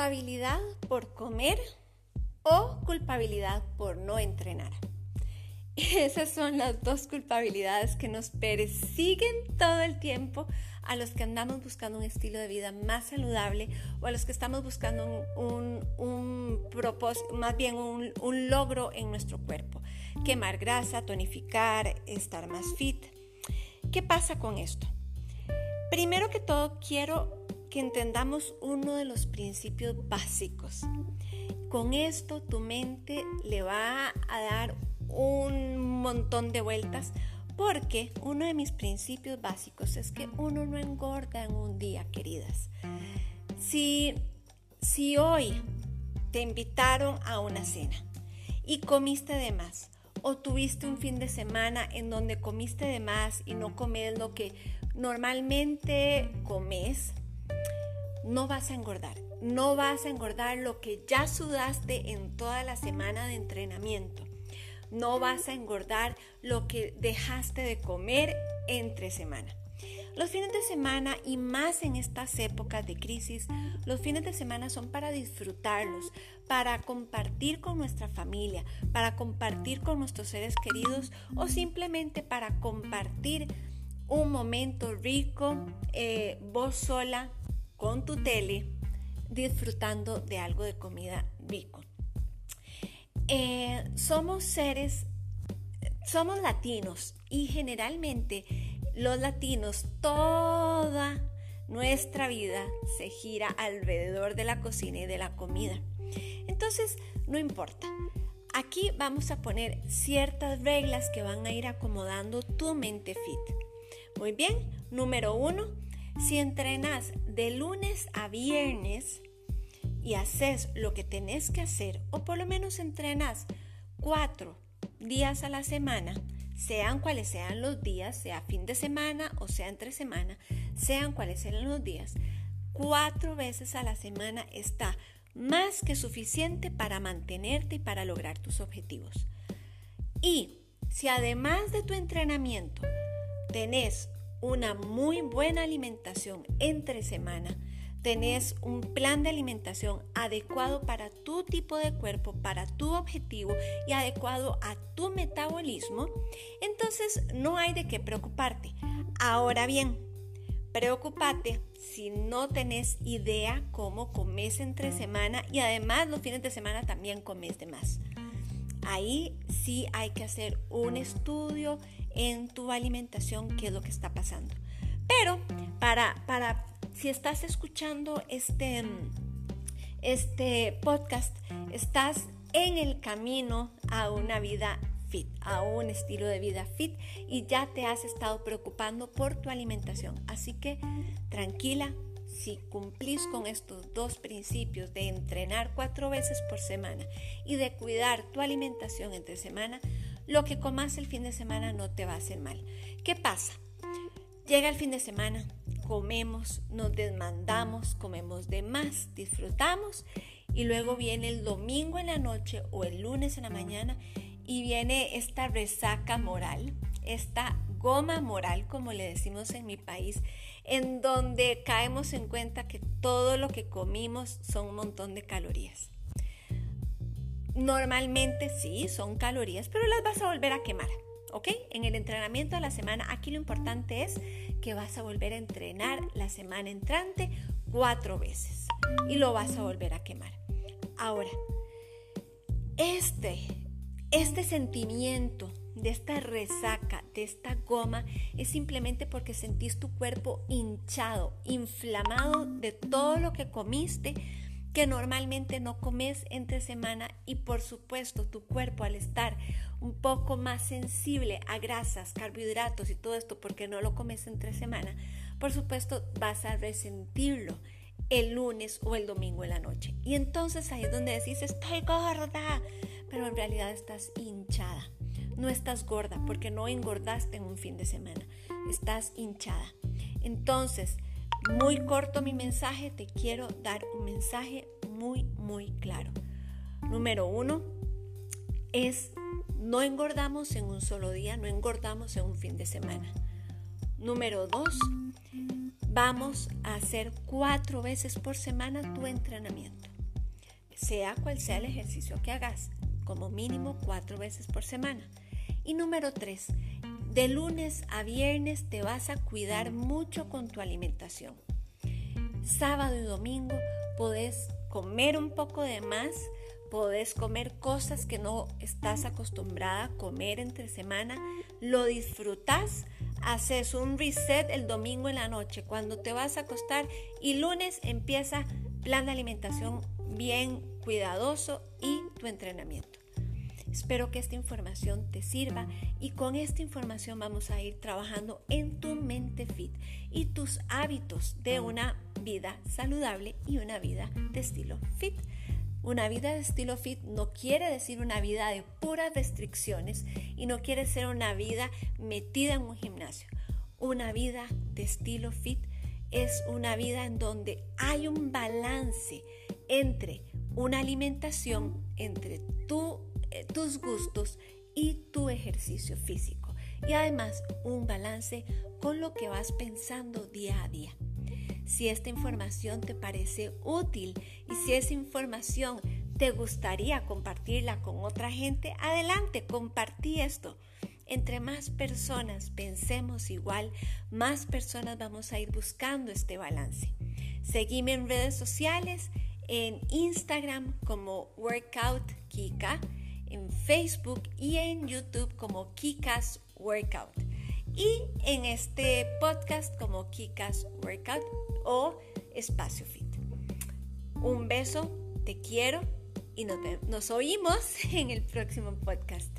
culpabilidad por comer o culpabilidad por no entrenar. Esas son las dos culpabilidades que nos persiguen todo el tiempo a los que andamos buscando un estilo de vida más saludable o a los que estamos buscando un, propósito, más bien un, un logro en nuestro cuerpo. Quemar grasa, tonificar, estar más fit. ¿Qué pasa con esto? Primero que todo, quiero que entendamos uno de los principios básicos. Con esto tu mente le va a dar un montón de vueltas porque uno de mis principios básicos es que uno no engorda en un día, queridas. Si, si hoy te invitaron a una cena y comiste de más, o tuviste un fin de semana en donde comiste de más y no comes lo que normalmente comes, no vas a engordar. No vas a engordar lo que ya sudaste en toda la semana de entrenamiento. No vas a engordar lo que dejaste de comer entre semana. Los fines de semana y más en estas épocas de crisis, los fines de semana son para disfrutarlos, para compartir con nuestra familia, para compartir con nuestros seres queridos o simplemente para compartir un momento rico, eh, vos sola, con tu tele, disfrutando de algo de comida rico. Eh, somos seres, somos latinos y generalmente los latinos, toda nuestra vida se gira alrededor de la cocina y de la comida. Entonces, no importa. Aquí vamos a poner ciertas reglas que van a ir acomodando tu mente fit. Muy bien, número uno, si entrenas de lunes a viernes y haces lo que tenés que hacer, o por lo menos entrenas cuatro días a la semana, sean cuales sean los días, sea fin de semana o sea entre semana, sean cuales sean los días, cuatro veces a la semana está más que suficiente para mantenerte y para lograr tus objetivos. Y si además de tu entrenamiento tenés una muy buena alimentación entre semana, tenés un plan de alimentación adecuado para tu tipo de cuerpo, para tu objetivo y adecuado a tu metabolismo, entonces no hay de qué preocuparte. Ahora bien, preocupate si no tenés idea cómo comes entre semana y además los fines de semana también comes de más. Ahí sí hay que hacer un estudio en tu alimentación, qué es lo que está pasando. Pero para, para si estás escuchando este, este podcast, estás en el camino a una vida fit, a un estilo de vida fit y ya te has estado preocupando por tu alimentación. Así que tranquila, si cumplís con estos dos principios de entrenar cuatro veces por semana y de cuidar tu alimentación entre semana, lo que comas el fin de semana no te va a hacer mal. ¿Qué pasa? Llega el fin de semana, comemos, nos desmandamos, comemos de más, disfrutamos y luego viene el domingo en la noche o el lunes en la mañana y viene esta resaca moral, esta goma moral, como le decimos en mi país, en donde caemos en cuenta que todo lo que comimos son un montón de calorías. Normalmente sí, son calorías, pero las vas a volver a quemar. ¿ok? En el entrenamiento de la semana, aquí lo importante es que vas a volver a entrenar la semana entrante cuatro veces y lo vas a volver a quemar. Ahora, este, este sentimiento de esta resaca, de esta goma, es simplemente porque sentís tu cuerpo hinchado, inflamado de todo lo que comiste que normalmente no comes entre semana y por supuesto tu cuerpo al estar un poco más sensible a grasas, carbohidratos y todo esto porque no lo comes entre semana, por supuesto vas a resentirlo el lunes o el domingo en la noche. Y entonces ahí es donde decís, estoy gorda, pero en realidad estás hinchada. No estás gorda porque no engordaste en un fin de semana, estás hinchada. Entonces, muy corto mi mensaje, te quiero dar un mensaje muy, muy claro. Número uno es no engordamos en un solo día, no engordamos en un fin de semana. Número dos, vamos a hacer cuatro veces por semana tu entrenamiento. Sea cual sea el ejercicio que hagas, como mínimo cuatro veces por semana. Y número tres, de lunes a viernes te vas a cuidar mucho con tu alimentación. Sábado y domingo podés comer un poco de más, podés comer cosas que no estás acostumbrada a comer entre semana, lo disfrutas, haces un reset el domingo en la noche cuando te vas a acostar y lunes empieza plan de alimentación bien cuidadoso y tu entrenamiento. Espero que esta información te sirva y con esta información vamos a ir trabajando en tu mente fit y tus hábitos de una vida saludable y una vida de estilo fit. Una vida de estilo fit no quiere decir una vida de puras restricciones y no quiere ser una vida metida en un gimnasio. Una vida de estilo fit es una vida en donde hay un balance entre una alimentación, entre tu tus gustos y tu ejercicio físico. Y además un balance con lo que vas pensando día a día. Si esta información te parece útil y si esa información te gustaría compartirla con otra gente, adelante, compartí esto. Entre más personas pensemos igual, más personas vamos a ir buscando este balance. Seguime en redes sociales, en Instagram como Workout Kika en Facebook y en YouTube como Kikas Workout. Y en este podcast como Kikas Workout o Espacio Fit. Un beso, te quiero y nos, nos oímos en el próximo podcast.